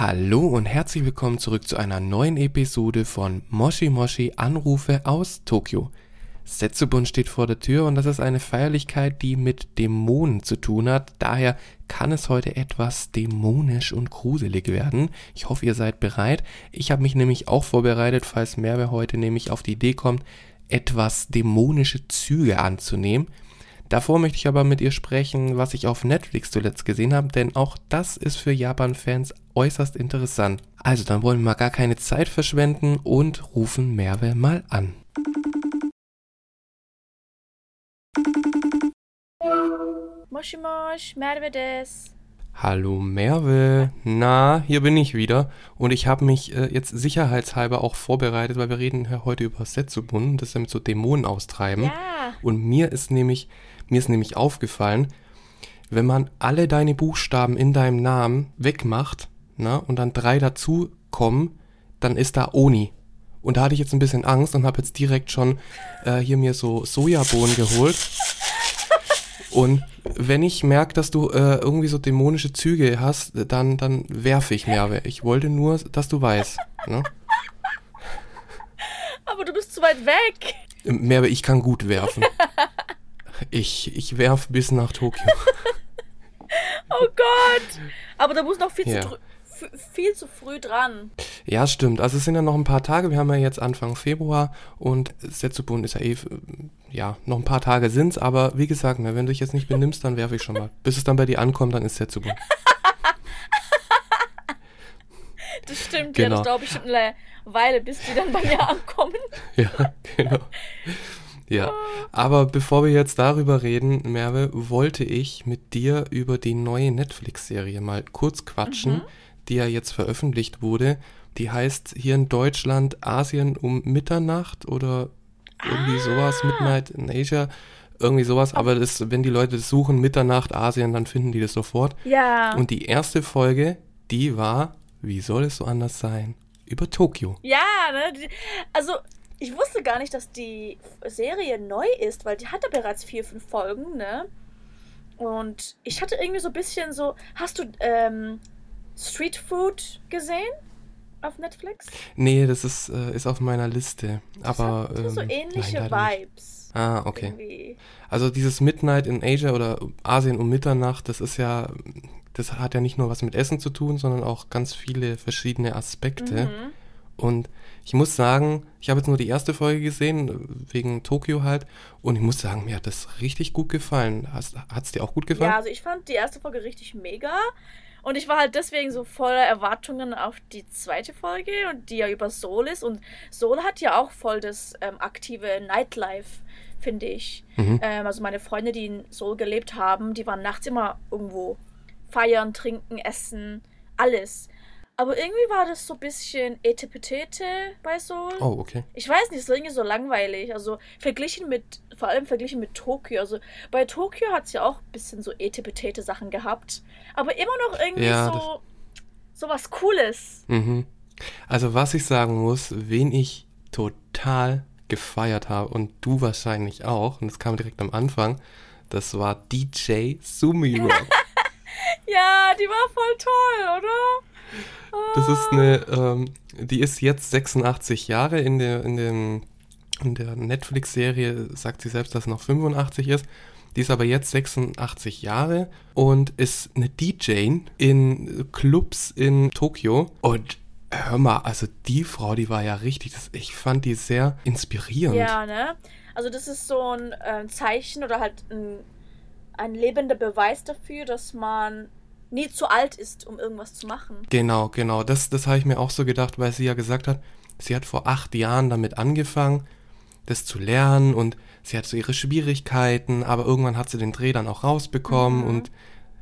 Hallo und herzlich willkommen zurück zu einer neuen Episode von Moshi Moshi Anrufe aus Tokio. Setsubun steht vor der Tür und das ist eine Feierlichkeit, die mit Dämonen zu tun hat. Daher kann es heute etwas dämonisch und gruselig werden. Ich hoffe, ihr seid bereit. Ich habe mich nämlich auch vorbereitet, falls Merve heute nämlich auf die Idee kommt, etwas dämonische Züge anzunehmen. Davor möchte ich aber mit ihr sprechen, was ich auf Netflix zuletzt gesehen habe, denn auch das ist für Japan-Fans äußerst interessant. Also dann wollen wir mal gar keine Zeit verschwenden und rufen Merve mal an. Moshi Mosh, Merve des. Hallo Merve, na, hier bin ich wieder und ich habe mich äh, jetzt sicherheitshalber auch vorbereitet, weil wir reden ja heute über Setsubun, das ist ja mit so Dämonen austreiben. Ja. Und mir ist nämlich, mir ist nämlich aufgefallen, wenn man alle deine Buchstaben in deinem Namen wegmacht, na, und dann drei dazu kommen, dann ist da Oni. Und da hatte ich jetzt ein bisschen Angst und habe jetzt direkt schon äh, hier mir so Sojabohnen geholt. Und wenn ich merke, dass du äh, irgendwie so dämonische Züge hast, dann, dann werfe ich Merve. Ich wollte nur, dass du weißt. Ne? Aber du bist zu weit weg. Merve, ich kann gut werfen. Ich, ich werf bis nach Tokio. Oh Gott. Aber da muss noch viel, Ja. zu, viel zu früh dran. Ja, stimmt. Also es sind ja noch ein paar Tage. Wir haben ja jetzt Anfang Februar und Setsubun ist ja eh, ja, noch ein paar Tage sind's. Aber wie gesagt, ne, wenn du dich jetzt nicht benimmst, dann werfe ich schon mal. Bis es dann bei dir ankommt, dann ist Setsubun. Das stimmt, ja. Genau. Das dauert bestimmt eine Weile, bis die dann bei mir ankommen. Ja, genau. Ja, aber bevor wir jetzt darüber reden, Merve, wollte ich mit dir über die neue Netflix-Serie mal kurz quatschen, die ja jetzt veröffentlicht wurde. Die heißt hier in Deutschland Asien um Mitternacht oder irgendwie sowas, Midnight in Asia, irgendwie sowas. Aber das, wenn die Leute das suchen, Mitternacht Asien, dann finden die das sofort. Ja. Und die erste Folge, die war, wie soll es so anders sein, über Tokio. ja, ne? Also, ich wusste gar nicht, dass die Serie neu ist, weil die hatte bereits vier, fünf Folgen, ne? Und ich hatte irgendwie so ein bisschen so. Hast du ähm, Street Food gesehen? Auf Netflix? Nee, das ist, äh, ist auf meiner Liste. Aber. Das hat so ähm, ähnliche nein. Vibes. Ah, okay. Irgendwie. Also dieses Midnight in Asia oder Asien um Mitternacht, das ist ja, das hat ja nicht nur was mit Essen zu tun, sondern auch ganz viele verschiedene Aspekte. Mhm. Und ich muss sagen, ich habe jetzt nur die erste Folge gesehen, wegen Tokio halt, und ich muss sagen, mir hat das richtig gut gefallen. Hat es dir auch gut gefallen? Ja, also ich fand die erste Folge richtig mega. Und ich war halt deswegen so voller Erwartungen auf die zweite Folge, und die ja über Seoul ist. Und Seoul hat ja auch voll das ähm, aktive Nightlife, finde ich. Mhm. Ähm, also meine Freunde, die in Seoul gelebt haben, die waren nachts immer irgendwo feiern, trinken, essen, alles. Aber irgendwie war das so ein bisschen Etepetete bei Seoul. Oh, okay. Ich weiß nicht, es war irgendwie so langweilig. Also verglichen mit, vor allem verglichen mit Tokio. Also bei Tokio hat es ja auch ein bisschen so etepetete Sachen gehabt. Aber immer noch irgendwie Ja, so, so was Cooles. Mhm. Also was ich sagen muss, wen ich total gefeiert habe und du wahrscheinlich auch, und das kam direkt am Anfang, das war DJ Sumiro. Ja, die war voll toll, oder? Das ist eine, ähm, die ist jetzt 86 Jahre in der, in in der Netflix-Serie sagt sie selbst, dass sie noch 85 ist. Die ist aber jetzt 86 Jahre und ist eine DJ in Clubs in Tokio. Und hör mal, also die Frau, die war ja richtig, das, ich fand die sehr inspirierend. Ja, ne? Also das ist so ein ähm, Zeichen oder halt ein, ein lebender Beweis dafür, dass man nie zu alt ist, um irgendwas zu machen. Genau, genau. Das, das habe ich mir auch so gedacht, weil sie ja gesagt hat, sie hat vor acht Jahren damit angefangen, das zu lernen und sie hat so ihre Schwierigkeiten, aber irgendwann hat sie den Dreh dann auch rausbekommen Mhm. und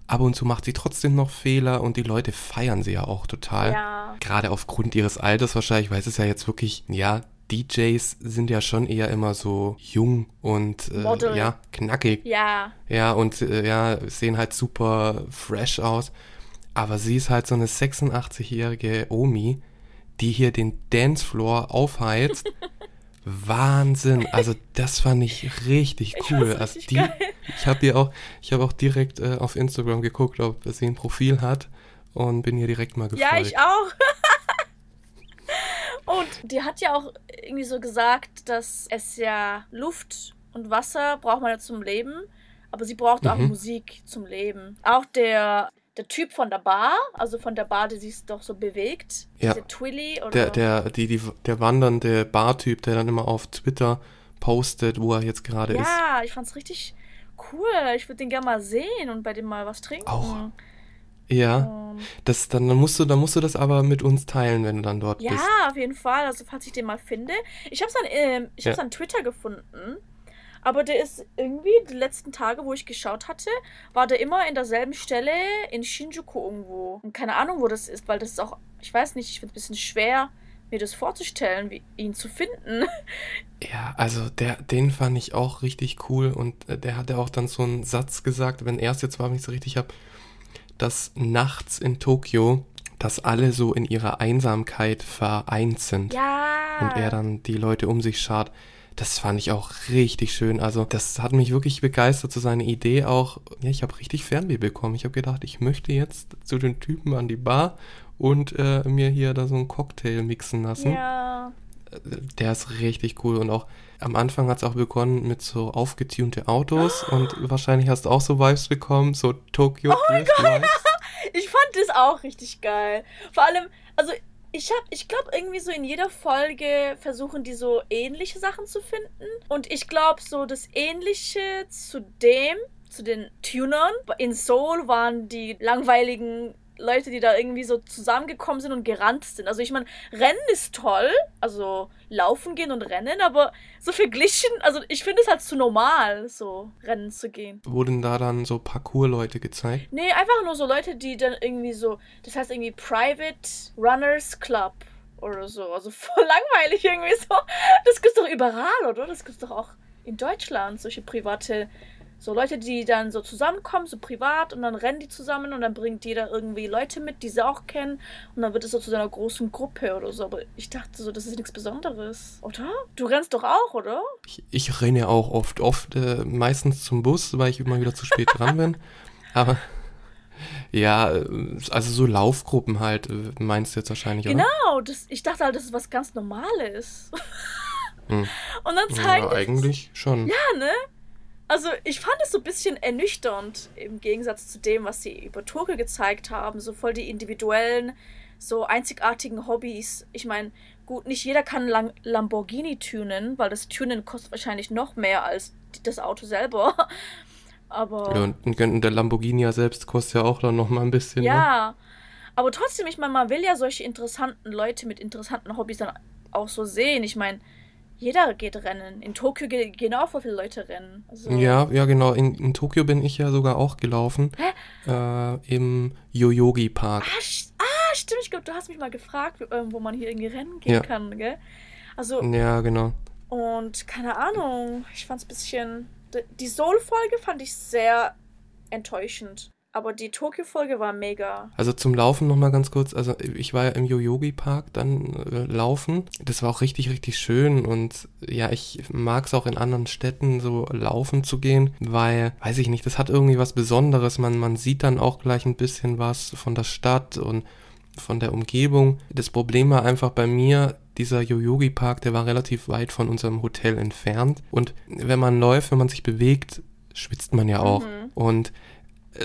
ab und zu macht sie trotzdem noch Fehler und die Leute feiern sie ja auch total. Ja. Gerade aufgrund ihres Alters wahrscheinlich, weil es ist ja jetzt wirklich, ja, DJs sind ja schon eher immer so jung und äh, ja, knackig. Ja. Ja, und äh, ja, sehen halt super fresh aus. Aber sie ist halt so eine 86-jährige Omi, die hier den Dancefloor aufheizt. Wahnsinn. Also das fand ich richtig Ich cool. fand's Also die, geil. ich habe ihr auch, ich habe auch direkt äh, auf Instagram geguckt, ob sie ein Profil hat. und bin ihr direkt mal gefolgt. Ja, ich auch. und die hat ja auch irgendwie so gesagt, dass es ja Luft und Wasser braucht man ja zum Leben, aber sie braucht auch Mhm. Musik zum Leben. Auch der, der Typ von der Bar, also von der Bar, die sich doch so bewegt, Ja. diese Twilly oder Der, der, die, die, der wandernde Bartyp, der dann immer auf Twitter postet, wo er jetzt gerade ist. Ja, ich fand's richtig cool. Ich würde den gerne mal sehen und bei dem mal was trinken. Auch. Ja, Und das, dann, dann, musst du, dann musst du das aber mit uns teilen, wenn du dann dort ja, bist. auf jeden Fall. Also falls ich den mal finde. Ich habe es an, ähm, ich Ja. an Twitter gefunden. Aber der ist irgendwie, die letzten Tage, wo ich geschaut hatte, war der immer in derselben Stelle in Shinjuku irgendwo. Und keine Ahnung, wo das ist, weil das ist auch, ich weiß nicht, ich finde es ein bisschen schwer, mir das vorzustellen, wie ihn zu finden. Ja, also der, den fand ich auch richtig cool und äh, der hatte auch dann so einen Satz gesagt, wenn er es jetzt war, wenn ich es richtig habe, dass nachts in Tokio, dass alle so in ihrer Einsamkeit vereint sind ja. und er dann die Leute um sich schart. Das fand ich auch richtig schön. Also das hat mich wirklich begeistert, so seine Idee auch. Ja, ich habe richtig Fernweh bekommen. Ich habe gedacht, ich möchte jetzt zu den Typen an die Bar und äh, mir hier da so einen Cocktail mixen lassen Ja. der ist richtig cool und auch am Anfang hat es auch begonnen mit so aufgetunte Autos und wahrscheinlich hast du auch so Vibes bekommen, so Tokyo Drift Vibes. Ich fand das auch richtig geil. Vor allem, also ich hab, ich glaube irgendwie so in jeder Folge versuchen die so ähnliche Sachen zu finden. Und ich glaube so das Ähnliche zu dem, zu den Tunern. In Seoul waren die langweiligen Leute, die da irgendwie so zusammengekommen sind und gerannt sind. Also ich meine, Rennen ist toll, also laufen gehen und rennen, aber so verglichen, also ich finde es halt zu normal, so rennen zu gehen. Wurden da dann so Parkour-Leute gezeigt? Nee, einfach nur so Leute, die dann irgendwie so, das heißt irgendwie Private Runners Club oder so. Also voll langweilig irgendwie so. Das gibt's doch überall, oder? Das gibt's doch auch in Deutschland, solche private, so Leute, die dann so zusammenkommen, so privat und dann rennen die zusammen und dann bringt jeder irgendwie Leute mit, die sie auch kennen und dann wird es so zu einer großen Gruppe oder so. Aber ich dachte so, das ist nichts Besonderes, oder? Du rennst doch auch, oder? Ich, ich renne auch oft, oft äh, meistens zum Bus, weil ich immer wieder zu spät dran bin. Aber ja, äh, also so Laufgruppen halt, äh, meinst du jetzt wahrscheinlich, oder? Genau, das, ich dachte halt, das ist was ganz Normales. Hm. Und dann Ja, zeigen die eigentlich schon. Ja, ne? Also ich fand es so ein bisschen ernüchternd im Gegensatz zu dem, was sie über Tokio gezeigt haben. So voll die individuellen, so einzigartigen Hobbys. Ich meine, gut, nicht jeder kann Lang Lamborghini tunen, weil das Tunen kostet wahrscheinlich noch mehr als das Auto selber. Aber Ja, und, und der Lamborghini ja selbst kostet ja auch dann noch mal ein bisschen. Ne? ja. Aber trotzdem, ich meine, man will ja solche interessanten Leute mit interessanten Hobbys dann auch so sehen. Ich meine, jeder geht rennen. In Tokio ge gehen auch voll viele Leute rennen. Also, Ja, ja, genau. In, in Tokio bin ich ja sogar auch gelaufen. Äh, Im Yoyogi Park. Ah, st- ah, stimmt. Ich glaube, du hast mich mal gefragt, ähm, wo man hier irgendwie rennen gehen Ja. kann, gell? Also, Ja, genau. und keine Ahnung. Ich fand's ein bisschen. Die Soul-Folge fand ich sehr enttäuschend. Aber die Tokio-Folge war mega. Also zum Laufen noch mal ganz kurz. Also ich war ja im Yoyogi Park dann äh, laufen. Das war auch richtig, richtig schön. Und ja, ich mag es auch in anderen Städten so laufen zu gehen, weil, weiß ich nicht, das hat irgendwie was Besonderes. Man, man sieht dann auch gleich ein bisschen was von der Stadt und von der Umgebung. Das Problem war einfach bei mir, dieser Yoyogi Park, der war relativ weit von unserem Hotel entfernt. Und wenn man läuft, wenn man sich bewegt, schwitzt man ja auch. Mhm. Und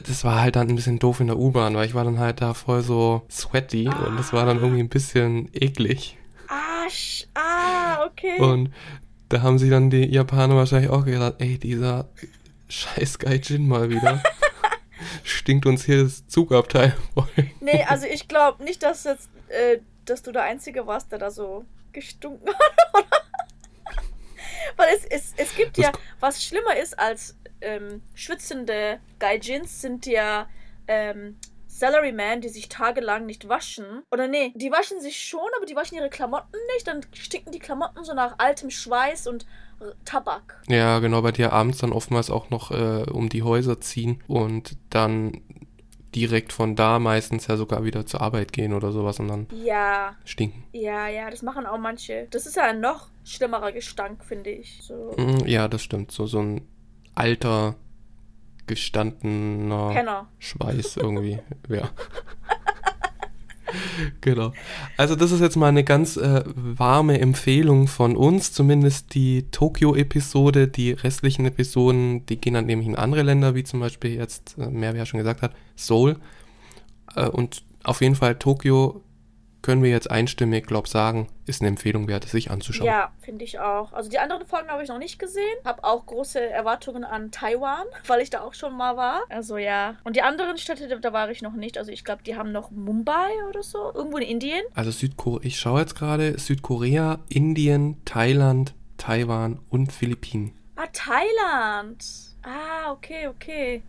das war halt dann ein bisschen doof in der U-Bahn, weil ich war dann halt da voll so sweaty und das war dann irgendwie ein bisschen eklig. Ah, sch- ah, okay. Und da haben sich dann die Japaner wahrscheinlich auch gedacht, ey, dieser scheiß Gaijin mal wieder. Stinkt uns hier das Zugabteil voll. Nee, also ich glaube nicht, dass jetzt, äh, dass du der Einzige warst, der da so gestunken hat, oder? Weil es, es, es gibt Das ja, was schlimmer ist als ähm, schwitzende Gaijins, sind ja ähm, Salarymen, die sich tagelang nicht waschen. Oder nee, die waschen sich schon, aber die waschen ihre Klamotten nicht. Dann stinken die Klamotten so nach altem Schweiß und Tabak. Ja, genau, bei dir abends dann oftmals auch noch äh, um die Häuser ziehen und dann direkt von da meistens ja sogar wieder zur Arbeit gehen oder sowas und dann Ja, stinken. ja, ja, das machen auch manche. Das ist ja ein noch schlimmerer Gestank, finde ich. So. Mm, Ja, das stimmt. So, so ein alter, gestandener Penner. Schweiß irgendwie. ja. genau. Also das ist jetzt mal eine ganz äh, warme Empfehlung von uns, zumindest die Tokio-Episode. Die restlichen Episoden, die gehen dann nämlich in andere Länder, wie zum Beispiel jetzt, äh, mehr wie er schon gesagt hat, Seoul. Äh, und auf jeden Fall Tokio können wir jetzt einstimmig, glaube sagen, ist eine Empfehlung wert, sich anzuschauen. Ja, finde ich auch. Also die anderen Folgen habe ich noch nicht gesehen. Habe auch große Erwartungen an Taiwan, weil ich da auch schon mal war. Also ja. Und die anderen Städte, da war ich noch nicht. Also ich glaube, die haben noch Mumbai oder so, irgendwo in Indien. Also Südkorea, ich schaue jetzt gerade, Südkorea, Indien, Thailand, Taiwan und Philippinen. Ah, Thailand. Ah, okay, okay.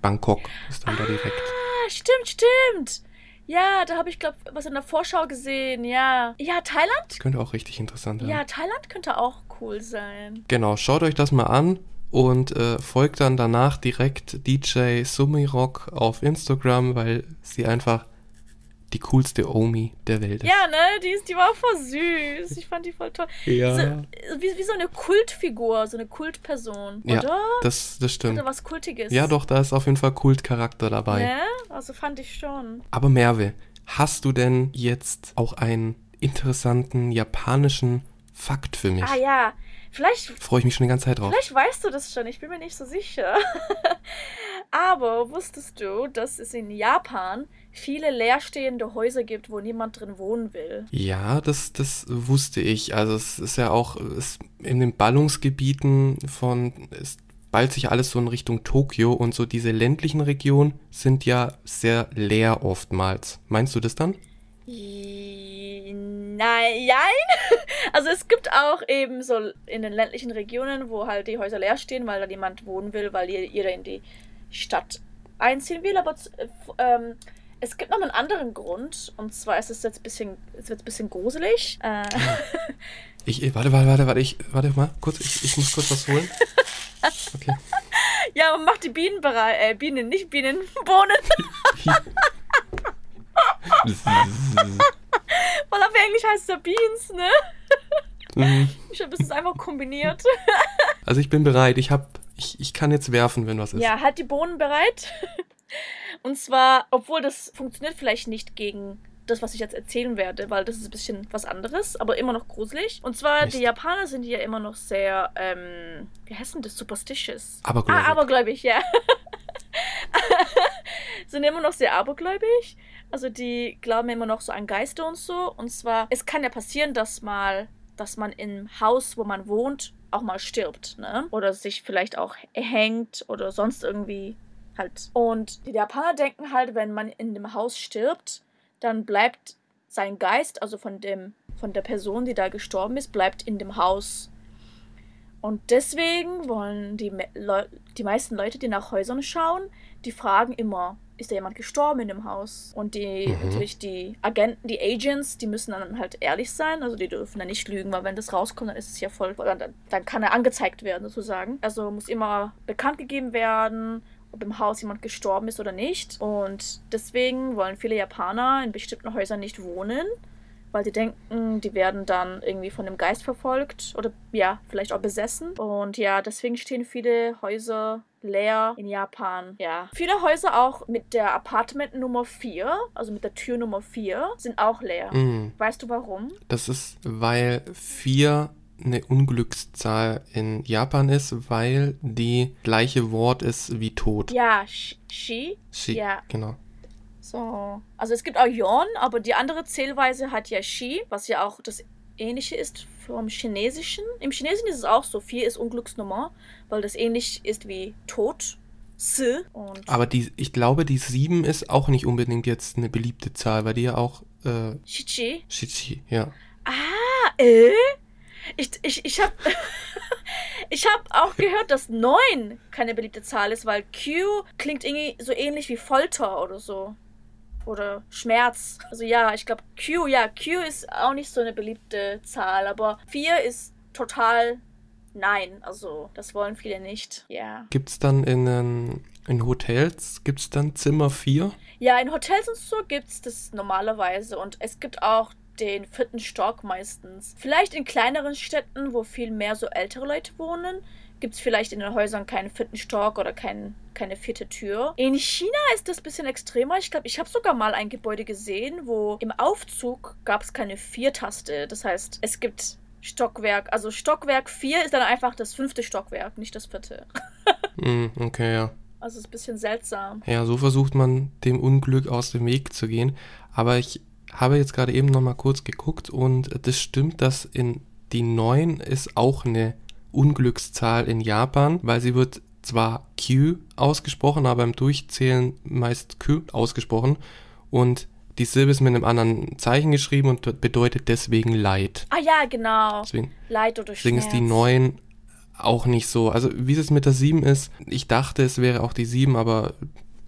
Bangkok ist dann ah, da direkt. Ah, stimmt, stimmt. Ja, da habe ich, glaube was in der Vorschau gesehen. Ja. Ja, Thailand? Könnte auch richtig interessant sein. Ja, Thailand könnte auch cool sein. Genau, schaut euch das mal an und äh, folgt dann danach direkt DJ Sumirock auf Instagram, weil sie einfach die coolste Omi der Welt ist. Ja, ne? Die, ist, die war voll süß. Ich fand die voll toll. Ja. So, wie, wie so eine Kultfigur, so eine Kultperson, ja, oder? Das, das stimmt. Oder was Kultiges. Ja, doch, da ist auf jeden Fall Kultcharakter dabei. Ne? Also fand ich schon. Aber Merve, hast du denn jetzt auch einen interessanten japanischen Fakt für mich? Ah ja, Vielleicht. Freue ich mich schon die ganze Zeit drauf. Vielleicht weißt du das schon, ich bin mir nicht so sicher. Aber wusstest du, dass es in Japan viele leerstehende Häuser gibt, wo niemand drin wohnen will? Ja, das, das wusste ich. Also es ist ja auch es, in den Ballungsgebieten von. Es ballt sich alles so in Richtung Tokio und so diese ländlichen Regionen sind ja sehr leer oftmals. Meinst du das dann? Nein, jein. Also es gibt auch eben so in den ländlichen Regionen, wo halt die Häuser leer stehen, weil da niemand wohnen will, weil jeder in die Stadt einziehen will. Aber ähm, es gibt noch einen anderen Grund. Und zwar ist es jetzt ein bisschen, es wird ein bisschen gruselig. Äh. Ich, warte, warte, warte, warte, ich, warte mal, kurz, ich, ich muss kurz was holen. Okay. Ja, und mach die Bienen bereit, äh, Bienen, nicht Bienen, Bohnen. Weil auf Englisch heißt es Beans, ne? Mhm. Ich habe es einfach kombiniert. Also ich bin bereit. Ich hab, ich, ich kann jetzt werfen, wenn was ist. Ja, halt die Bohnen bereit. Und zwar, obwohl das funktioniert vielleicht nicht gegen das, was ich jetzt erzählen werde, weil das ist ein bisschen was anderes, aber immer noch gruselig. Und zwar, Echt? die Japaner sind ja immer noch sehr, ähm, wie heißt denn das? Superstitious. Abergläubig. Ah, abergläubig, ja. sind immer noch sehr abergläubig. Also die glauben immer noch so an Geister und so. Und zwar, es kann ja passieren, dass mal, dass man im Haus, wo man wohnt, auch mal stirbt, ne? Oder sich vielleicht auch hängt oder sonst irgendwie halt. Und die Japaner denken halt, wenn man in dem Haus stirbt, dann bleibt sein Geist, also von dem, von der Person, die da gestorben ist, bleibt in dem Haus. Und deswegen wollen die, Le die meisten Leute, die nach Häusern schauen, die fragen immer, ist da jemand gestorben in dem Haus? Und die, mhm. natürlich die Agenten, die Agents, die müssen dann halt ehrlich sein, also die dürfen dann nicht lügen, weil wenn das rauskommt, dann ist es ja voll, dann, dann kann er angezeigt werden sozusagen. Also muss immer bekannt gegeben werden, ob im Haus jemand gestorben ist oder nicht. Und deswegen wollen viele Japaner in bestimmten Häusern nicht wohnen, weil sie denken, die werden dann irgendwie von dem Geist verfolgt oder ja, vielleicht auch besessen. Und ja, deswegen stehen viele Häuser leer in Japan. Ja. Viele Häuser auch mit der Apartment Nummer 4, also mit der Tür Nummer 4, sind auch leer. Mhm. Weißt du warum? Das ist, weil 4 eine Unglückszahl in Japan ist, weil die gleiche Wort ist wie Tod. Ja, Shi. Shi, ja. genau. So. Also es gibt auch Yon, aber die andere Zählweise hat ja Shi, was ja auch das ähnliche ist vom Chinesischen. Im Chinesischen ist es auch so, 4 ist Unglücksnummer, weil das ähnlich ist wie Tod. Si. Und aber die, ich glaube, die 7 ist auch nicht unbedingt jetzt eine beliebte Zahl, weil die ja auch. Äh, Shichi. Shichi, ja. Ah, äh? Ich, ich, ich habe ich hab auch gehört, dass 9 keine beliebte Zahl ist, weil Q klingt irgendwie so ähnlich wie Folter oder so oder Schmerz. Also ja, ich glaube Q, ja, Q ist auch nicht so eine beliebte Zahl, aber 4 ist total nein. Also das wollen viele nicht. Ja. Gibt es dann in, in Hotels, gibt es dann Zimmer 4? Ja, in Hotels und so gibt es das normalerweise und es gibt auch den vierten Stock meistens. Vielleicht in kleineren Städten, wo viel mehr so ältere Leute wohnen, gibt es vielleicht in den Häusern keinen vierten Stock oder kein, keine vierte Tür. In China ist das ein bisschen extremer. Ich glaube, ich habe sogar mal ein Gebäude gesehen, wo im Aufzug gab es keine Viertaste. Das heißt, es gibt Stockwerk, also Stockwerk 4 ist dann einfach das fünfte Stockwerk, nicht das vierte. mm, okay, ja. Also ist ein bisschen seltsam. Ja, so versucht man dem Unglück aus dem Weg zu gehen. Aber ich habe jetzt gerade eben noch mal kurz geguckt und das stimmt, dass in die 9 ist auch eine Unglückszahl in Japan, weil sie wird zwar Q ausgesprochen, aber im Durchzählen meist Q ausgesprochen und die Silbe ist mit einem anderen Zeichen geschrieben und bedeutet deswegen Leid. Ah ja, genau. Deswegen, Leid oder deswegen Schmerz. ist die 9 auch nicht so. Also wie es mit der 7 ist, ich dachte, es wäre auch die 7, aber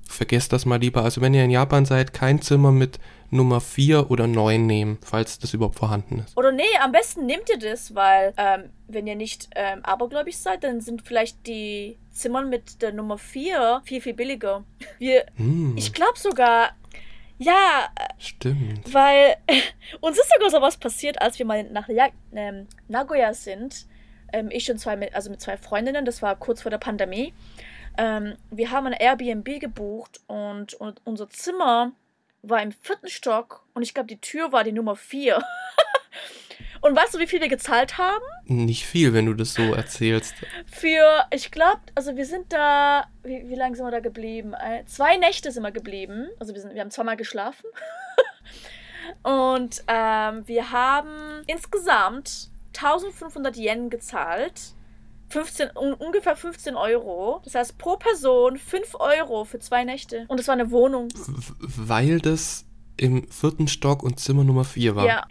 vergesst das mal lieber. Also wenn ihr in Japan seid, kein Zimmer mit Nummer 4 oder 9 nehmen, falls das überhaupt vorhanden ist. Oder nee, am besten nehmt ihr das, weil ähm, wenn ihr nicht ähm, abergläubig seid, dann sind vielleicht die Zimmer mit der Nummer 4 viel, viel billiger. Wir, Hm, ich glaube sogar, ja, stimmt. weil uns ist sogar sowas passiert, als wir mal nach ähm, Nagoya sind. Ähm, ich und zwei, mit, also mit zwei Freundinnen, das war kurz vor der Pandemie. Ähm, wir haben ein Airbnb gebucht und, und unser Zimmer war im vierten Stock und ich glaube, die Tür war die Nummer vier. und weißt du, wie viel wir gezahlt haben? Nicht viel, wenn du das so erzählst. Für, ich glaube, also wir sind da, wie, wie lange sind wir da geblieben? Zwei Nächte sind wir geblieben. Also wir, sind, wir haben zweimal geschlafen. Und ähm, wir haben insgesamt 1500 Yen gezahlt. 15, un, ungefähr 15 Euro. Das heißt pro Person 5 Euro für zwei Nächte. Und es war eine Wohnung. Weil das im vierten Stock und Zimmer Nummer 4 war. Ja.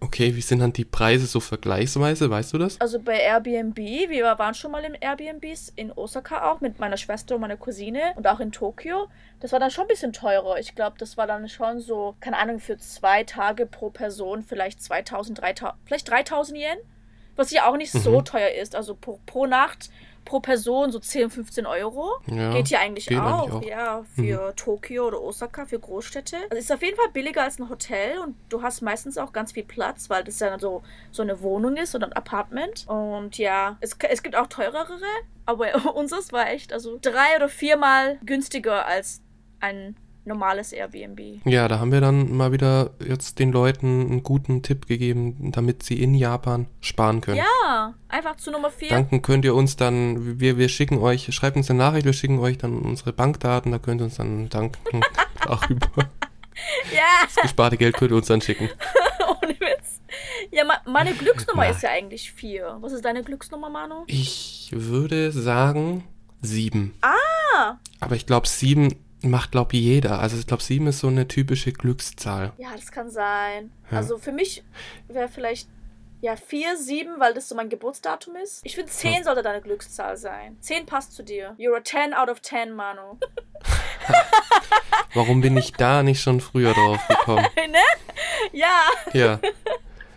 Okay, wie sind dann die Preise so vergleichsweise, weißt du das? Also bei Airbnb, wir waren schon mal in Airbnbs in Osaka auch mit meiner Schwester und meiner Cousine und auch in Tokio. Das war dann schon ein bisschen teurer. Ich glaube, das war dann schon so, keine Ahnung, für zwei Tage pro Person vielleicht 2000, 3000, vielleicht 3000 Yen. Was ja auch nicht so Mhm. teuer ist. Also pro, pro Nacht, pro Person so 10, 15 Euro. Ja, geht hier eigentlich geht auch. eigentlich auch. Mhm. Ja, für Tokio oder Osaka, für Großstädte. Also ist auf jeden Fall billiger als ein Hotel und du hast meistens auch ganz viel Platz, weil das ja so, so eine Wohnung ist oder ein Apartment. Und ja, es, es gibt auch teurere, aber unseres war echt also drei oder viermal günstiger als ein normales Airbnb. Ja, da haben wir dann mal wieder jetzt den Leuten einen guten Tipp gegeben, damit sie in Japan sparen können. Ja, einfach zu Nummer vier. Danken könnt ihr uns dann, wir, wir schicken euch, schreibt uns eine Nachricht, wir schicken euch dann unsere Bankdaten, da könnt ihr uns dann danken darüber. Ja, Das gesparte Geld könnt ihr uns dann schicken. ohne Witz. Ja, ma- meine Glücksnummer Nein. ist ja eigentlich vier. Was ist deine Glücksnummer, Manu? Ich würde sagen sieben. Ah, Aber ich glaube, sieben macht, glaube ich, jeder. Also ich glaube, sieben ist so eine typische Glückszahl. Ja, das kann sein. Ja. Also für mich wäre vielleicht ja 4, 7, weil das so mein Geburtsdatum ist. Ich finde 10 sollte deine Glückszahl sein. 10 passt zu dir. You're a 10 out of 10, Manu. Warum bin ich da nicht schon früher drauf gekommen? ne? Ja, Ja.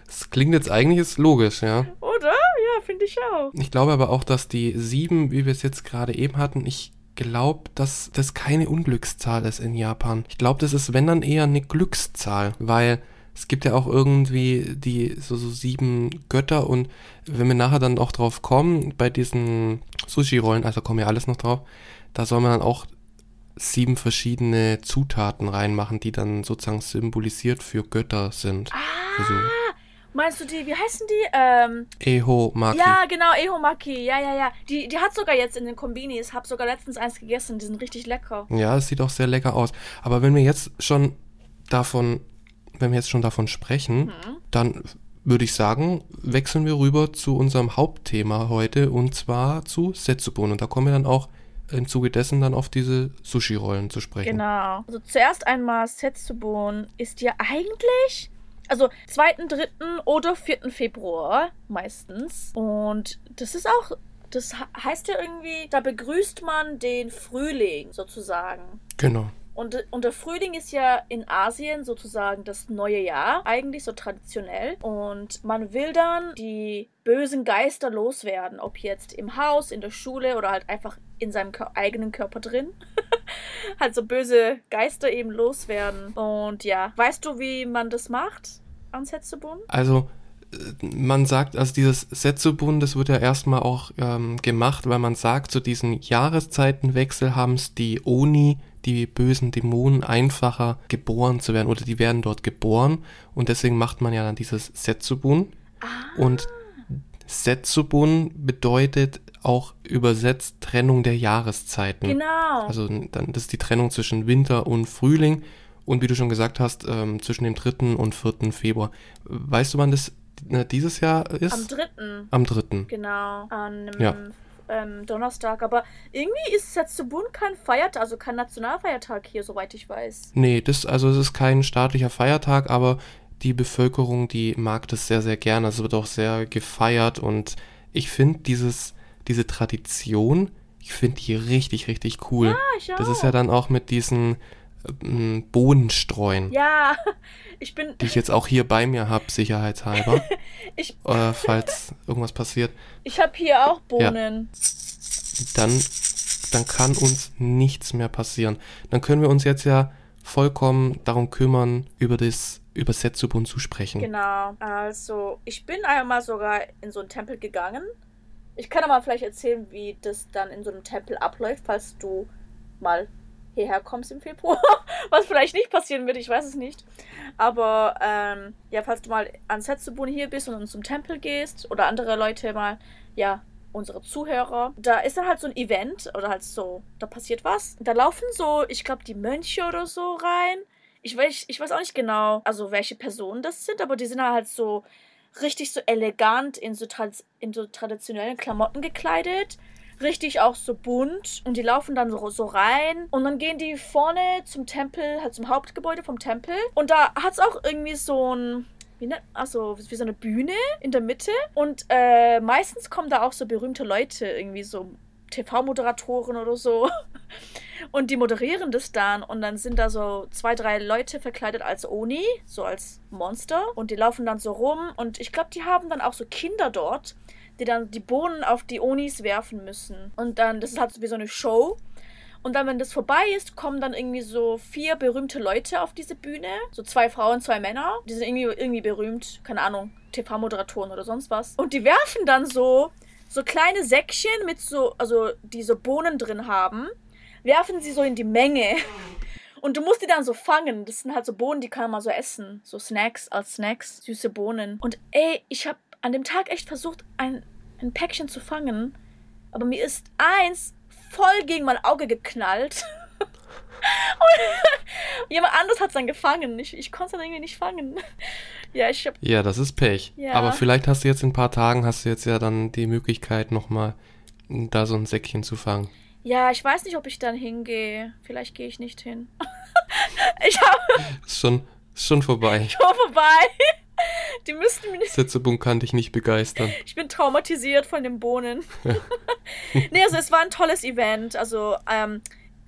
Das klingt jetzt eigentlich ist logisch, ja. oder? Ja, finde ich auch. Ich glaube aber auch, dass die sieben, wie wir es jetzt gerade eben hatten, ich glaube, dass das keine Unglückszahl ist in Japan. Ich glaube, das ist, wenn dann eher eine Glückszahl, weil es gibt ja auch irgendwie die so, so sieben Götter und wenn wir nachher dann auch drauf kommen, bei diesen Sushi-Rollen, also kommen ja alles noch drauf, da soll man dann auch sieben verschiedene Zutaten reinmachen, die dann sozusagen symbolisiert für Götter sind. Ah, Also meinst du die, wie heißen die? Ähm, Eho, Maki. ja, genau, Ehomaki. Ja, ja, ja. Die, die hat sogar jetzt in den Kombinis. Hab sogar letztens eins gegessen. Die sind richtig lecker. Ja, es sieht auch sehr lecker aus. Aber wenn wir jetzt schon davon, wenn wir jetzt schon davon sprechen, Mhm. dann würde ich sagen, wechseln wir rüber zu unserem Hauptthema heute und zwar zu Setsubun. Und da kommen wir dann auch im Zuge dessen dann auf diese Sushi-Rollen zu sprechen. Genau. Also zuerst einmal Setsubun ist ja eigentlich, also 2., 3. oder 4. Februar meistens. Und das ist auch, das he- heißt ja irgendwie, da begrüßt man den Frühling sozusagen. Genau. Und, und der Frühling ist ja in Asien sozusagen das neue Jahr, eigentlich so traditionell. Und man will dann die bösen Geister loswerden, ob jetzt im Haus, in der Schule oder halt einfach in seinem eigenen Körper drin. halt so böse Geister eben loswerden. Und ja, weißt du, wie man das macht an Setsubun? Also, man sagt, also dieses Setsubun, das wird ja erstmal auch ähm, gemacht, weil man sagt, zu diesem Jahreszeitenwechsel haben es die Oni, die bösen Dämonen, einfacher geboren zu werden oder die werden dort geboren und deswegen macht man ja dann dieses Setsubun. Ah. Und Setsubun bedeutet auch übersetzt Trennung der Jahreszeiten. Genau. Also dann, das ist die Trennung zwischen Winter und Frühling und wie du schon gesagt hast, ähm, zwischen dem 3. und 4. Februar. Weißt du, wann das dieses Jahr ist? Am dritten. Am 3. Genau. An einem Ja. Ähm, Donnerstag. Aber irgendwie ist Setsubun kein Feiertag, also kein Nationalfeiertag hier, soweit ich weiß. Nee, das, also es ist kein staatlicher Feiertag, aber die Bevölkerung, die mag das sehr, sehr gerne. Es wird auch sehr gefeiert und ich finde dieses, diese Tradition, ich finde die richtig, richtig cool. Ah, ich auch. Das ist ja dann auch mit diesen ähm, Bohnenstreuen, Ja, ich bin. die ich jetzt auch hier bei mir habe, sicherheitshalber, Ich, äh, falls irgendwas passiert. ich habe hier auch Bohnen. dann, dann kann uns nichts mehr passieren. Dann können wir uns jetzt ja vollkommen darum kümmern, über das über Setsubun zu sprechen. Genau. Also, ich bin einmal sogar in so einen Tempel gegangen. Ich kann aber vielleicht erzählen, wie das dann in so einem Tempel abläuft, falls du mal hierher kommst im Februar. Was vielleicht nicht passieren wird, ich weiß es nicht. Aber ähm, ja, falls du mal an Setsubun hier bist und zum Tempel gehst oder andere Leute mal, ja, unsere Zuhörer, da ist dann halt so ein Event oder halt so, da passiert was. Da laufen so, ich glaube, die Mönche oder so rein. Ich weiß, ich weiß auch nicht genau, also welche Personen das sind, aber die sind halt so richtig so elegant in so, in so traditionellen Klamotten gekleidet. Richtig auch so bunt. Und die laufen dann so, so rein. Und dann gehen die vorne zum Tempel, halt zum Hauptgebäude vom Tempel. Und da hat es auch irgendwie so ein. Wie nennt, also wie so eine Bühne in der Mitte. Und äh, meistens kommen da auch so berühmte Leute, irgendwie so TV-Moderatoren oder so. Und die moderieren das dann und dann sind da so zwei, drei Leute verkleidet als Oni, so als Monster. Und die laufen dann so rum und ich glaube, die haben dann auch so Kinder dort, die dann die Bohnen auf die Onis werfen müssen. Und dann, das ist halt so wie so eine Show. Und dann, wenn das vorbei ist, kommen dann irgendwie so vier berühmte Leute auf diese Bühne. So zwei Frauen, zwei Männer. Die sind irgendwie, irgendwie berühmt. Keine Ahnung, TV-Moderatoren oder sonst was. Und die werfen dann so, so kleine Säckchen mit so, also die so Bohnen drin haben werfen sie so in die Menge. Und du musst die dann so fangen. Das sind halt so Bohnen, die kann man so essen. So Snacks als Snacks, süße Bohnen. Und ey, ich habe an dem Tag echt versucht, ein, ein Päckchen zu fangen. Aber mir ist eins voll gegen mein Auge geknallt. Und jemand anderes hat es dann gefangen. Ich, ich konnte es dann irgendwie nicht fangen. Ja, ich hab. Ja, das ist Pech. Ja. Aber vielleicht hast du jetzt in ein paar Tagen, hast du jetzt ja dann die Möglichkeit, nochmal da so ein Säckchen zu fangen. Ja, ich weiß nicht, ob ich dann hingehe. Vielleicht gehe ich nicht hin. ich habe Ist schon, ist schon vorbei. schon vorbei. Die müssten mir nicht. Setzebun kann dich nicht begeistern. Ich bin traumatisiert von den Bohnen. nee, also es war ein tolles Event. Also, ähm,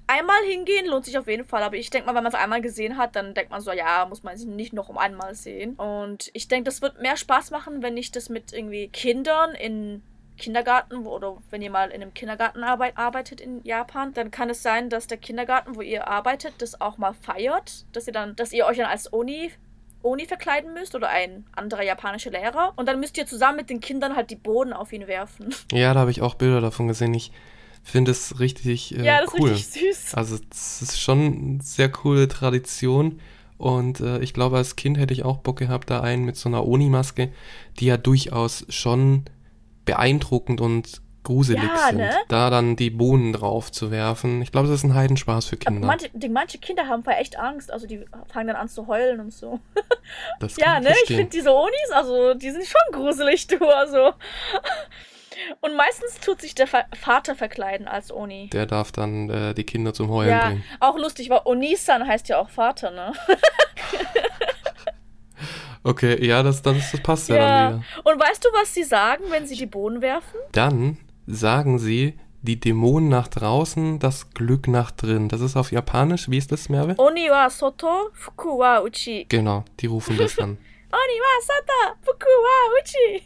einmal hingehen lohnt sich auf jeden Fall. Aber ich denke mal, wenn man es einmal gesehen hat, dann denkt man so, ja, muss man es nicht noch um einmal sehen. Und ich denke, das wird mehr Spaß machen, wenn ich das mit irgendwie Kindern in Kindergarten oder wenn ihr mal in einem Kindergarten arbeit, arbeitet in Japan, dann kann es sein, dass der Kindergarten, wo ihr arbeitet, das auch mal feiert, dass ihr dann, dass ihr euch dann als Oni Oni verkleiden müsst oder ein anderer japanischer Lehrer und dann müsst ihr zusammen mit den Kindern halt die Boden auf ihn werfen. Ja, da habe ich auch Bilder davon gesehen. Ich finde es richtig äh, ja, das cool. ist richtig süß. Also es ist schon eine sehr coole Tradition und äh, ich glaube, als Kind hätte ich auch Bock gehabt, da einen mit so einer Oni-Maske, die ja durchaus schon beeindruckend und gruselig Ja, sind. ne? Da dann die Bohnen drauf zu werfen. Ich glaube, das ist ein Heidenspaß für Kinder. manche, die, manche Kinder haben voll echt Angst, also die fangen dann an zu heulen und so. das Ja, kann ne? Ich finde diese Onis, also die sind schon gruselig, du, also. Und meistens tut sich der Vater verkleiden als Oni. Der darf dann äh, die Kinder zum Heulen Ja, bringen. auch lustig, weil Onisan heißt ja auch Vater, ne? Okay, ja, das, das, das passt ja, Ja. dann wieder. Und weißt du, was sie sagen, wenn sie die Bohnen werfen? Dann sagen sie, die Dämonen nach draußen, das Glück nach drin. Das ist auf Japanisch. Wie ist das, Merve? Oni wa soto, fuku wa uchi. Genau, die rufen das dann. Oni wa sata, fuku wa uchi.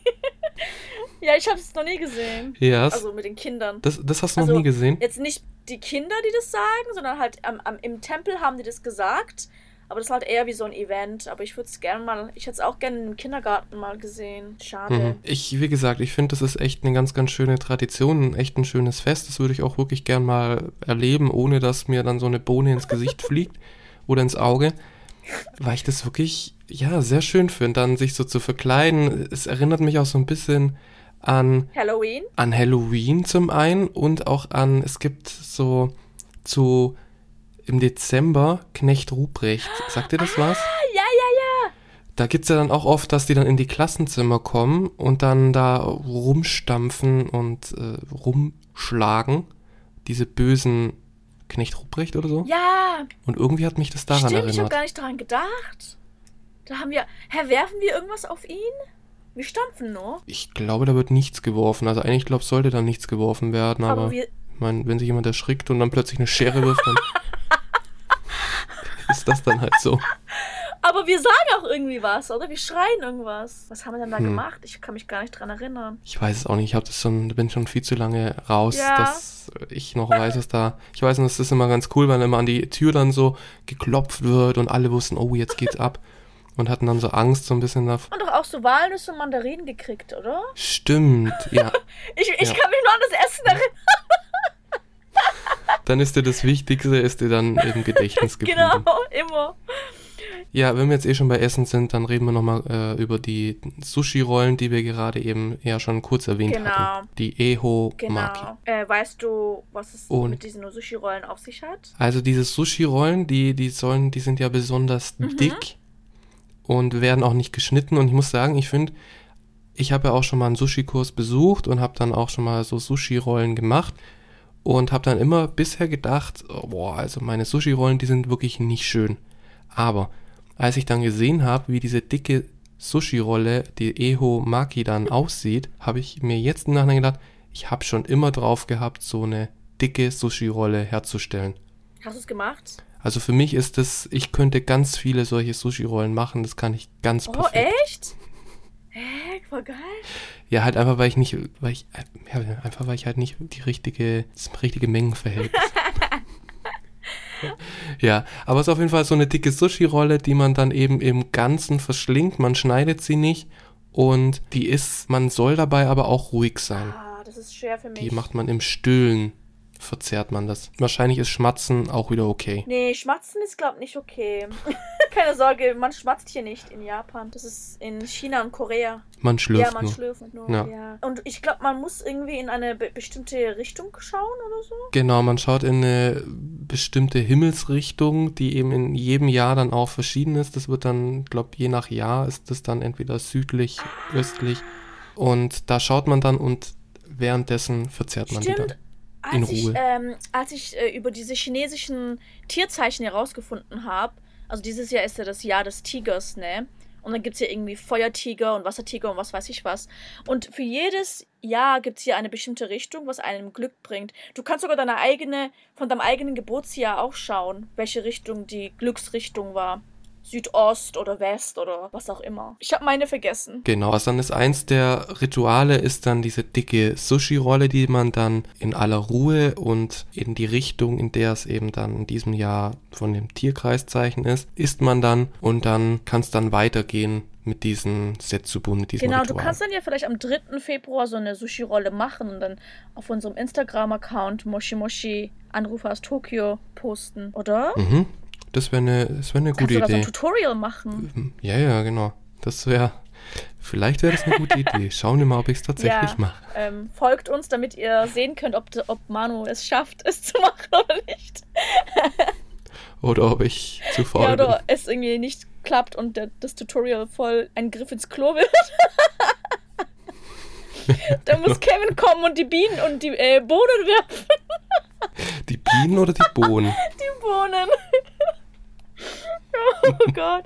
ja, ich habe es noch nie gesehen. Ja, Also mit den Kindern. das, das hast du noch Also, nie gesehen? Jetzt nicht die Kinder, die das sagen, sondern halt am, am, im Tempel haben die das gesagt. Aber das ist halt eher wie so ein Event. Aber ich würde es gerne mal, ich hätte es auch gerne im Kindergarten mal gesehen. Schade. Mhm. Ich, wie gesagt, ich finde, das ist echt eine ganz, ganz schöne Tradition, echt ein schönes Fest. Das würde ich auch wirklich gern mal erleben, ohne dass mir dann so eine Bohne ins Gesicht fliegt oder ins Auge. Weil ich das wirklich, ja, sehr schön finde, dann sich so zu verkleiden. Es erinnert mich auch so ein bisschen an Halloween? an Halloween zum einen und auch an, es gibt so zu im Dezember Knecht Ruprecht. Sagt ihr das was? Ah, ja, ja, ja. Da gibt's ja dann auch oft, dass die dann in die Klassenzimmer kommen und dann da rumstampfen und äh, rumschlagen. Diese bösen Knecht Ruprecht oder so. Ja, Und irgendwie hat mich das daran stimmt, ich habe erinnert. gar nicht daran gedacht. Da haben wir, Herr, werfen wir irgendwas auf ihn? Wir stampfen nur. Ich glaube, da wird nichts geworfen. Also eigentlich glaube sollte da nichts geworfen werden, aber, Aber wir, ich meine, wenn sich jemand erschrickt und dann plötzlich eine Schere wirft, dann ist das dann halt so. aber wir sagen auch irgendwie was, oder? Wir schreien irgendwas. Was haben wir denn da Hm. gemacht? Ich kann mich gar nicht dran erinnern. Ich weiß es auch nicht. Ich habe das schon, bin schon viel zu lange raus, Ja. dass ich noch weiß, was da. Ich weiß nur, das ist immer ganz cool, weil immer an die Tür dann so geklopft wird und alle wussten, oh, jetzt geht's ab. Und hatten dann so Angst so ein bisschen davor. Und doch auch so Walnüsse und Mandarinen gekriegt, oder? Stimmt, ja. Ich, ich Ja. kann mich nur an das Essen erinnern. Dann ist dir das Wichtigste, ist dir dann im Gedächtnis geblieben. Genau, immer. Ja, wenn wir jetzt eh schon bei Essen sind, dann reden wir nochmal äh, über die Sushi-Rollen, die wir gerade eben ja schon kurz erwähnt Genau. hatten. Die Eho Maki. Genau. Äh, weißt du, was es Und- mit diesen Sushi-Rollen auf sich hat? Also diese Sushi-Rollen, die, die sollen, die sind ja besonders Mhm. dick und werden auch nicht geschnitten. Und ich muss sagen, ich finde, ich habe ja auch schon mal einen Sushi-Kurs besucht und habe dann auch schon mal so Sushi-Rollen gemacht und habe dann immer bisher gedacht, oh, boah, also meine Sushi-Rollen, die sind wirklich nicht schön. Aber als ich dann gesehen habe, wie diese dicke Sushi-Rolle, die Eho Maki dann aussieht, habe ich mir jetzt im Nachhinein gedacht, ich habe schon immer drauf gehabt, so eine dicke Sushi-Rolle herzustellen. Hast du es gemacht? Also für mich ist das, ich könnte ganz viele solche Sushi-Rollen machen, das kann ich ganz Oh, perfekt. echt? Voll geil. Ja, halt einfach, weil ich nicht, weil ich, ja, einfach weil ich halt nicht die richtige, das richtige Mengenverhältnis. ja, aber es ist auf jeden Fall so eine dicke Sushi-Rolle, die man dann eben im Ganzen verschlingt, man schneidet sie nicht und die ist, man soll dabei aber auch ruhig sein. Ah, das ist schwer für mich. Die macht man im Stillen, verzehrt man das. Wahrscheinlich ist Schmatzen auch wieder okay. Nee, Schmatzen ist, glaub nicht okay. Keine Sorge, man schmatzt hier nicht in Japan. Das ist in China und Korea. Man ja, schlürft man nur. schlürft nur. Ja. Ja. Und ich glaube, man muss irgendwie in eine be bestimmte Richtung schauen oder so. Genau, man schaut in eine bestimmte Himmelsrichtung, die eben in jedem Jahr dann auch verschieden ist. Das wird dann, glaube je nach Jahr ist das dann entweder südlich, östlich. Und da schaut man dann und währenddessen verzehrt man die Stimmt. dann. In Als ich, Ruhe. ähm, als ich äh, über diese chinesischen Tierzeichen herausgefunden habe, also dieses Jahr ist ja das Jahr des Tigers, ne? Und dann gibt es ja irgendwie Feuertiger und Wassertiger und was weiß ich was. Und für jedes Jahr gibt es hier eine bestimmte Richtung, was einem Glück bringt. Du kannst sogar deine eigene, von deinem eigenen Geburtsjahr auch schauen, welche Richtung die Glücksrichtung war. Südost oder West oder was auch immer. Ich habe meine vergessen. Genau, also dann ist eins der Rituale ist dann diese dicke Sushi-Rolle, die man dann in aller Ruhe und in die Richtung, in der es eben dann in diesem Jahr von dem Tierkreiszeichen ist, isst man dann und dann kann es dann weitergehen mit diesen Setsubun, mit diesem Genau, Ritual. du kannst dann ja vielleicht am 3. Februar so eine Sushi-Rolle machen und dann auf unserem Instagram-Account Moshi Moshi Anrufer aus Tokio posten, oder? Mhm. Das wäre eine, wär eine Kannst gute du da so ein Idee. Tutorial machen? Ja, ja, genau. Das wäre, vielleicht wäre das eine gute Idee. Schauen wir mal, ob ich es tatsächlich Ja. mache. Ähm, folgt uns, damit ihr sehen könnt, ob, ob Manu es schafft, es zu machen oder nicht. Oder ob ich zu faul ja, oder bin. es irgendwie nicht klappt und der, das Tutorial voll ein Griff ins Klo wird. da muss Kevin kommen und die Bienen und die äh, Bohnen werfen. Die Bienen oder die Bohnen? Die Bohnen. oh Gott.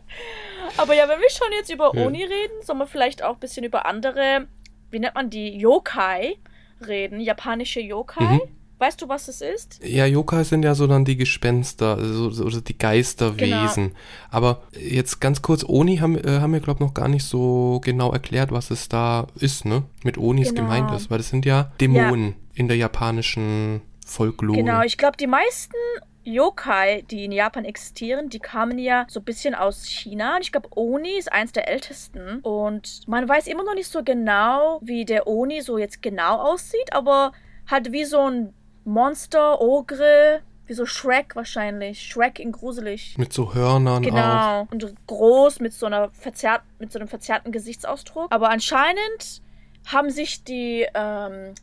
Aber ja, wenn wir schon jetzt über Ja. Oni reden, sollen wir vielleicht auch ein bisschen über andere, wie nennt man die, Yokai reden. Japanische Yokai. Mhm. Weißt du, was es ist? Ja, Yokai sind ja so dann die Gespenster, also, so- oder die Geisterwesen. Aber jetzt ganz kurz, Oni haben, äh, haben wir, glaube noch gar nicht so genau erklärt, was es da ist, ne? Mit Onis Genau. gemeint ist, weil das sind ja Dämonen in der japanischen Folklore. Genau, ich glaube, die meisten Yokai, die in Japan existieren, die kamen ja so ein bisschen aus China. Und ich glaube, Oni ist eins der ältesten. Und man weiß immer noch nicht so genau, wie der Oni so jetzt genau aussieht, aber hat wie so ein Monster, Ogre, wie so Shrek wahrscheinlich. Shrek in gruselig. Mit so Hörnern Genau. auch. Und groß mit so einer verzerrt, mit so einem verzerrten Gesichtsausdruck. Aber anscheinend haben sich die, ähm,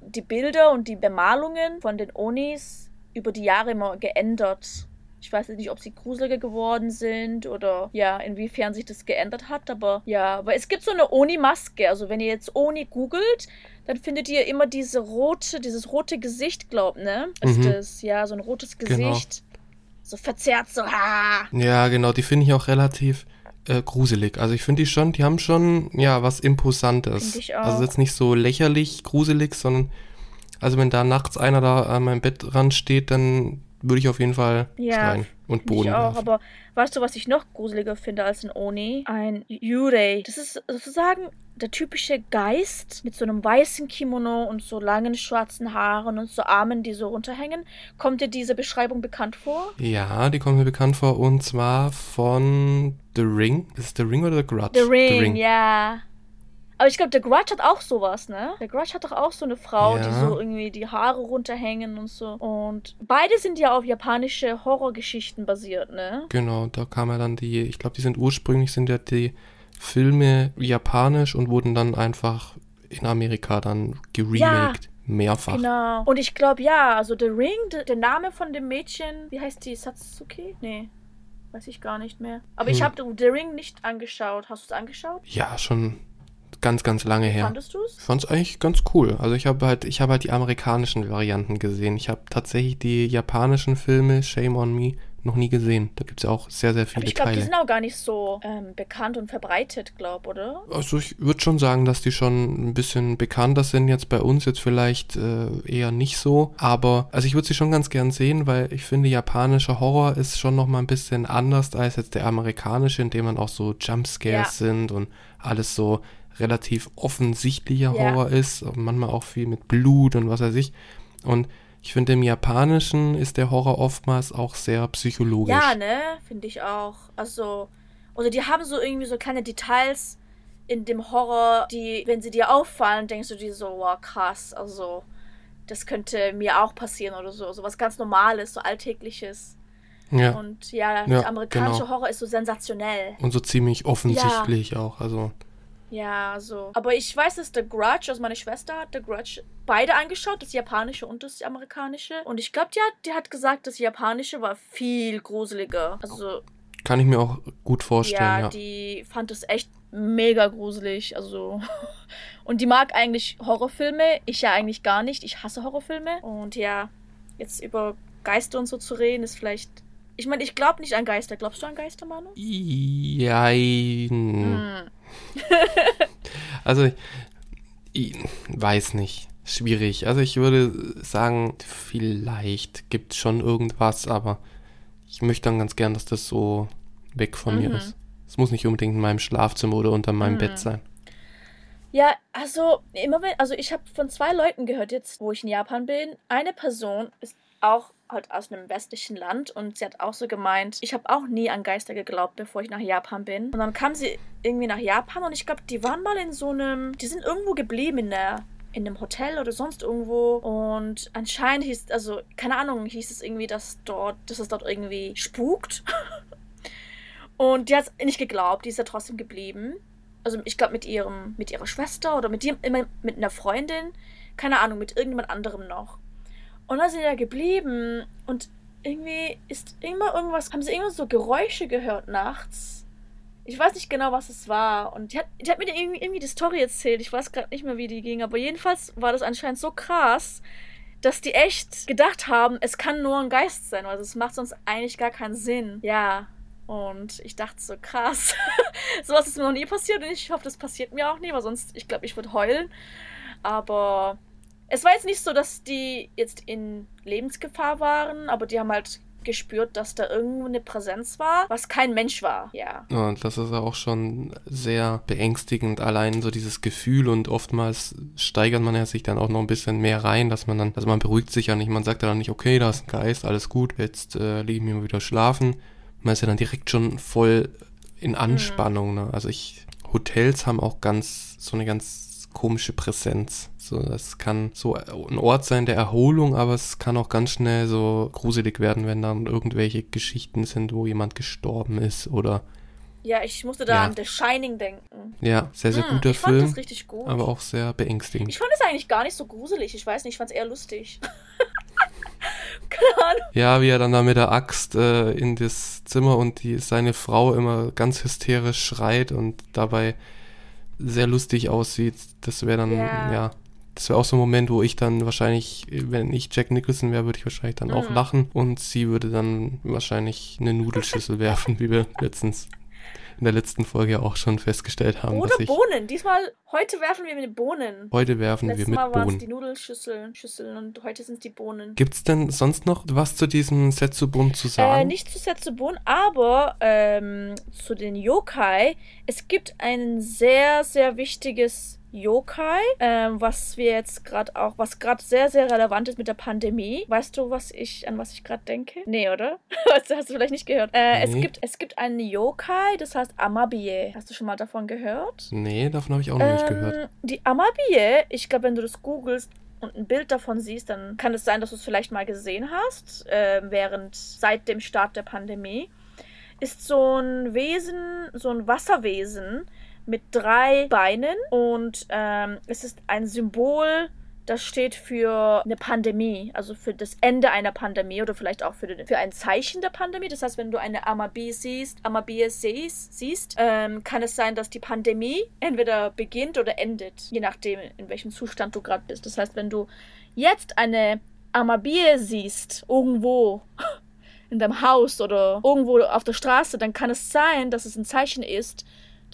die Bilder und die Bemalungen von den Onis über die Jahre immer geändert. Ich weiß nicht, ob sie gruseliger geworden sind oder ja, inwiefern sich das geändert hat, aber ja, aber es gibt so eine Oni-Maske. Also wenn ihr jetzt Oni googelt, dann findet ihr immer diese rote, dieses rote Gesicht, glaub, ne? Ist Mhm. das, ja, so ein rotes Genau. Gesicht. So verzerrt, so, ha. Ja, genau, die finde ich auch relativ äh, gruselig. Also ich finde die schon, die haben schon, ja, was Imposantes. Find ich auch. Also jetzt nicht so lächerlich gruselig, sondern also wenn da nachts einer da an meinem Bettrand steht, dann würde ich auf jeden Fall Ja, schreien und Ich Boden auch, werfen. aber weißt du, was ich noch gruseliger finde als ein Oni? Ein Yurei. Das ist sozusagen der typische Geist mit so einem weißen Kimono und so langen schwarzen Haaren und so Armen, die so runterhängen. Kommt dir diese Beschreibung bekannt vor? Ja, die kommt mir bekannt vor und zwar von The Ring. Ist es The Ring oder The Grudge? The Ring, ja. Aber ich glaube, der Grudge hat auch sowas, ne? Der Grudge hat doch auch so eine Frau, die Ja. so irgendwie die Haare runterhängen und so. Und beide sind ja auf japanische Horrorgeschichten basiert, ne? Genau, da kam ja dann die, ich glaube, die sind ursprünglich sind ja die Filme japanisch und wurden dann einfach in Amerika dann geremaked. Mehrfach. Genau. Und ich glaube, ja, also The Ring, de- der Name von dem Mädchen, wie heißt die? Satsuki? Nee. Weiß ich gar nicht mehr. Aber ich Hm. habe The Ring nicht angeschaut. Hast du es angeschaut? Ja, schon ganz, ganz lange her. Fandest du es? Ich fand's eigentlich ganz cool. Also ich habe halt, ich habe halt die amerikanischen Varianten gesehen. Ich habe tatsächlich die japanischen Filme, Shame on Me, noch nie gesehen. Da gibt's ja auch sehr, sehr Aber viele ich glaube, die Teile. sind auch gar nicht so ähm, bekannt und verbreitet, glaub, oder? Also ich würde schon sagen, dass die schon ein bisschen bekannter sind jetzt bei uns, jetzt vielleicht äh, eher nicht so. Aber also ich würde sie schon ganz gern sehen, weil ich finde, japanischer Horror ist schon nochmal ein bisschen anders als jetzt der amerikanische, in dem man auch so Jumpscares sind und alles so relativ offensichtlicher Ja. Horror ist. Manchmal auch viel mit Blut und was weiß ich. Und ich finde, im Japanischen ist der Horror oftmals auch sehr psychologisch. Ja, ne? Finde ich auch. Also, oder die haben so irgendwie so kleine Details in dem Horror, die, wenn sie dir auffallen, denkst du dir so, wow, krass, also, das könnte mir auch passieren oder so. So was ganz Normales, so Alltägliches. ja. Und ja, Ja, der amerikanische genau. Horror ist so sensationell. Und so ziemlich offensichtlich auch. Also Ja, so. Aber ich weiß, dass The Grudge, also meine Schwester hat The Grudge beide angeschaut, das japanische und das amerikanische. Und ich glaube, die hat, die hat gesagt, das japanische war viel gruseliger. Also, Kann ich mir auch gut vorstellen, ja, ja. die fand es echt mega gruselig. Also. Und die mag eigentlich Horrorfilme. Ich ja eigentlich gar nicht. Ich hasse Horrorfilme. Und ja, jetzt über Geister und so zu reden, ist vielleicht. Ich meine, ich glaube nicht an Geister. Glaubst du an Geister, Manu? Jein. Hm. Also, ich weiß nicht. Schwierig. Also, ich würde sagen, vielleicht gibt es schon irgendwas, aber ich möchte dann ganz gern, dass das so weg von mir Mhm. ist. Es muss nicht unbedingt in meinem Schlafzimmer oder unter meinem Mhm. Bett sein. Ja, also immer wenn, also ich habe von zwei Leuten gehört jetzt, wo ich in Japan bin. Eine Person ist auch halt aus einem westlichen Land und sie hat auch so gemeint, ich habe auch nie an Geister geglaubt, bevor ich nach Japan bin. Und dann kam sie irgendwie nach Japan und ich glaube, die waren mal in so einem, die sind irgendwo geblieben in der in einem Hotel oder sonst irgendwo und anscheinend hieß, also keine Ahnung, hieß es irgendwie, dass dort, dass es dort irgendwie spukt. Und die hat es nicht geglaubt, die ist ja trotzdem geblieben also ich glaube mit ihrem, mit ihrer Schwester oder mit, ihrem, immer mit einer Freundin, keine Ahnung, mit irgendjemand anderem noch. Und dann sind sie da geblieben und irgendwie ist immer irgendwas, haben sie immer so Geräusche gehört nachts. Ich weiß nicht genau, was es war. Und die hat, die mir irgendwie, irgendwie die Story erzählt. Ich weiß gerade nicht mehr, wie die ging. Aber jedenfalls war das anscheinend so krass, dass die echt gedacht haben, es kann nur ein Geist sein. Also es macht sonst eigentlich gar keinen Sinn. Ja. Und ich dachte so, krass. Sowas ist mir noch nie passiert und ich hoffe, das passiert mir auch nie, weil sonst, ich glaube, ich würde heulen. Aber es war jetzt nicht so, dass die jetzt in Lebensgefahr waren, aber die haben halt gespürt, dass da irgendwo eine Präsenz war, was kein Mensch war. Ja. Und das ist auch schon sehr beängstigend, allein so dieses Gefühl und oftmals steigert man ja sich dann auch noch ein bisschen mehr rein, dass man dann, also man beruhigt sich ja nicht, man sagt ja dann nicht, okay, da ist ein Geist, alles gut, jetzt äh, lege ich mir wieder schlafen. Man ist ja dann direkt schon voll in Anspannung. Mhm. Ne? Also ich, Hotels haben auch ganz, so eine ganz komische Präsenz. So, das kann so ein Ort sein der Erholung, aber es kann auch ganz schnell so gruselig werden, wenn dann irgendwelche Geschichten sind, wo jemand gestorben ist oder ja, ich musste da ja. an The Shining denken. Ja, sehr, sehr hm, guter ich Film. Fand das richtig gut. Aber auch sehr beängstigend. Ich fand es eigentlich gar nicht so gruselig. Ich weiß nicht, ich fand es eher lustig. Keine Ahnung. Ja, wie er dann da mit der Axt äh, in das Zimmer und die, seine Frau immer ganz hysterisch schreit und dabei sehr lustig aussieht. Das wäre dann, yeah. ja, das wäre auch so ein Moment, wo ich dann wahrscheinlich, wenn ich Jack Nicholson wäre, würde ich wahrscheinlich dann mhm. auch lachen und sie würde dann wahrscheinlich eine Nudelschüssel werfen, wie wir letztens in der letzten Folge auch schon festgestellt haben. Oder Bohnen. Diesmal, heute werfen wir mit Bohnen. Heute werfen Letztes wir mit Mal Bohnen. Letztes Mal waren es die Nudelschüsseln Schüsseln und heute sind es die Bohnen. Gibt es denn sonst noch was zu diesem Setsubun zu sagen? Äh, nicht zu Setsubun, aber ähm, zu den Yokai. Es gibt ein sehr, sehr wichtiges Yokai, ähm, was wir jetzt gerade auch, was gerade sehr, sehr relevant ist mit der Pandemie. Weißt du, was ich, an was ich gerade denke? Nee, oder? hast du vielleicht nicht gehört. Äh, nee. es, gibt, es gibt einen Yokai, das heißt Amabie. Hast du schon mal davon gehört? Nee, davon habe ich auch noch ähm, nicht gehört. Die Amabie, ich glaube, wenn du das googelst, und ein Bild davon siehst, dann kann es sein, dass du es vielleicht mal gesehen hast, äh, während seit dem Start der Pandemie, ist so ein Wesen, so ein Wasserwesen, mit drei Beinen und ähm, es ist ein Symbol, das steht für eine Pandemie, also für das Ende einer Pandemie oder vielleicht auch für, den, für ein Zeichen der Pandemie. Das heißt, wenn du eine Amabie siehst, Amabie siehst, ähm, kann es sein, dass die Pandemie entweder beginnt oder endet, je nachdem, in welchem Zustand du gerade bist. Das heißt, wenn du jetzt eine Amabie siehst, irgendwo in deinem Haus oder irgendwo auf der Straße, dann kann es sein, dass es ein Zeichen ist,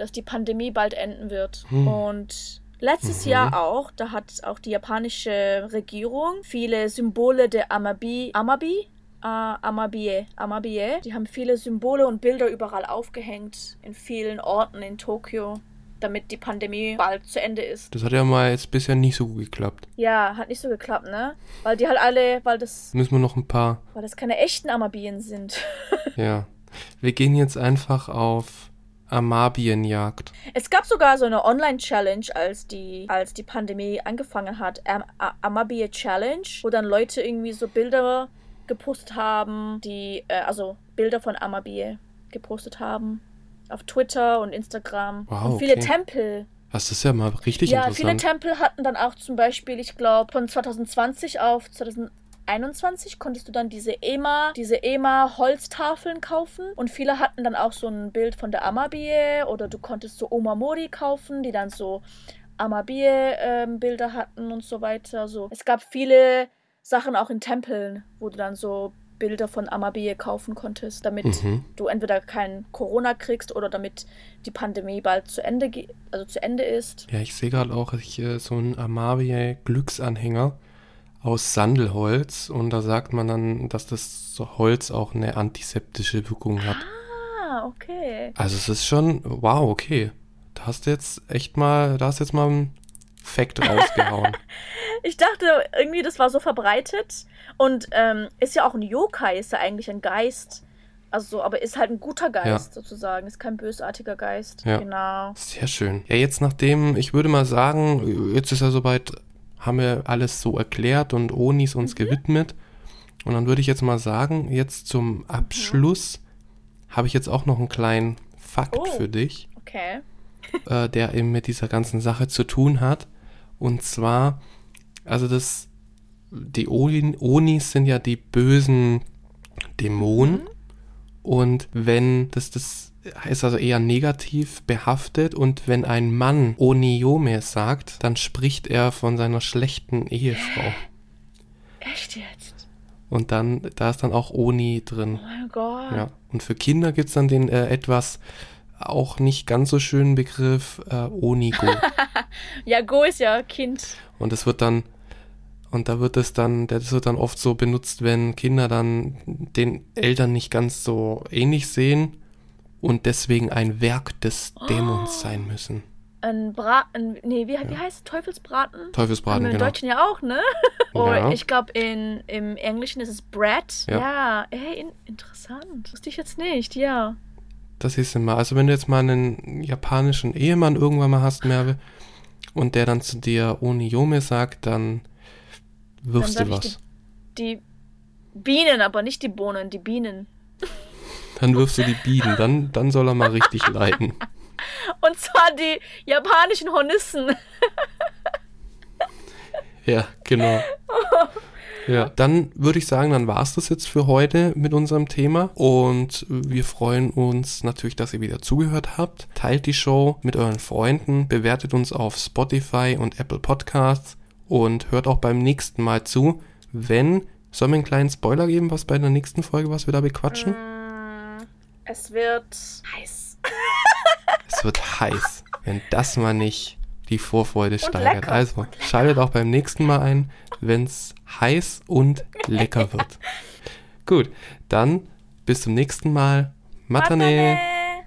dass die Pandemie bald enden wird. Hm. Und letztes mhm. Jahr auch, da hat auch die japanische Regierung viele Symbole der Amabi, Amabi, Uh, Amabie, Amabie. Die haben viele Symbole und Bilder überall aufgehängt, in vielen Orten in Tokio, damit die Pandemie bald zu Ende ist. Das hat ja mal jetzt bisher nicht so gut geklappt. Ja, hat nicht so geklappt, ne? Weil die halt alle, weil das. Müssen wir noch ein paar. Weil das keine echten Amabien sind. ja. Wir gehen jetzt einfach auf Amabienjagd. Es gab sogar so eine Online-Challenge, als die, als die Pandemie angefangen hat. Am Amabie Challenge, wo dann Leute irgendwie so Bilder gepostet haben, die, äh, also Bilder von Amabie gepostet haben. Auf Twitter und Instagram. Wow, und viele okay. Tempel. Das ist ja mal richtig ja, interessant. Ja, viele Tempel hatten dann auch zum Beispiel, ich glaube, von 2020 auf 2021 21 konntest du dann diese EMA, diese EMA Holztafeln kaufen und viele hatten dann auch so ein Bild von der Amabie oder du konntest so Omamori kaufen, die dann so Amabie ähm, Bilder hatten und so weiter. So es gab viele Sachen auch in Tempeln, wo du dann so Bilder von Amabie kaufen konntest, damit mhm. du entweder kein Corona kriegst oder damit die Pandemie bald zu Ende, also zu Ende ist. Ja, ich sehe gerade auch ich, äh, so einen Amabie Glücksanhänger aus Sandelholz und da sagt man dann, dass das Holz auch eine antiseptische Wirkung hat. Ah, okay. Also es ist schon, wow, okay. Da hast du jetzt echt mal, da hast du jetzt mal ein Fact rausgehauen. ich dachte irgendwie, das war so verbreitet und ähm, ist ja auch ein Yokai, ist ja eigentlich ein Geist. Also, aber ist halt ein guter Geist ja. sozusagen, ist kein bösartiger Geist. Ja. Genau. Sehr schön. Ja, jetzt nachdem, ich würde mal sagen, jetzt ist er soweit haben wir alles so erklärt und Onis uns mhm. gewidmet. Und dann würde ich jetzt mal sagen, jetzt zum Abschluss mhm. habe ich jetzt auch noch einen kleinen Fakt oh, für dich. Okay. äh, der eben mit dieser ganzen Sache zu tun hat. Und zwar, also das, die Onis sind ja die bösen Dämonen. Mhm. Und wenn das das ist also eher negativ behaftet und wenn ein Mann Oniome sagt, dann spricht er von seiner schlechten Ehefrau. Echt jetzt? Und dann, da ist dann auch Oni drin. Oh mein Gott. Ja. Und für Kinder gibt es dann den äh, etwas auch nicht ganz so schönen Begriff äh, Onigo. ja, Go ist ja Kind. Und es wird dann Und da wird es dann, das wird dann oft so benutzt, wenn Kinder dann den Eltern nicht ganz so ähnlich sehen und deswegen ein Werk des Dämons Oh. sein müssen. Ein Braten, nee, wie, wie heißt es? Teufelsbraten? Teufelsbraten, Haben wir im genau. Deutschen ja auch, ne? Oh, Ja. ich glaube, im Englischen ist es Bread. Ja. Ja, ey, in, interessant. Wusste ich jetzt nicht, ja. Das ist immer. Also wenn du jetzt mal einen japanischen Ehemann irgendwann mal hast, Merve, und der dann zu dir Oniyome sagt, dann wirfst Dann du was. Die Bienen, aber nicht die Bohnen, die Bienen. Dann wirfst du die Bienen, dann, dann soll er mal richtig leiden. Und zwar die japanischen Hornissen. Ja, genau. Ja, dann würde ich sagen, dann war es das jetzt für heute mit unserem Thema. Und wir freuen uns natürlich, dass ihr wieder zugehört habt. Teilt die Show mit euren Freunden, bewertet uns auf Spotify und Apple Podcasts und hört auch beim nächsten Mal zu, wenn. Sollen wir einen kleinen Spoiler geben, was bei der nächsten Folge, was wir da bequatschen? Mm, Es wird heiß. Es wird heiß, wenn das mal nicht die Vorfreude steigert. lecker. Also schaltet auch beim nächsten Mal ein, wenn es heiß und lecker wird. Gut, dann bis zum nächsten Mal. Matane. Matane.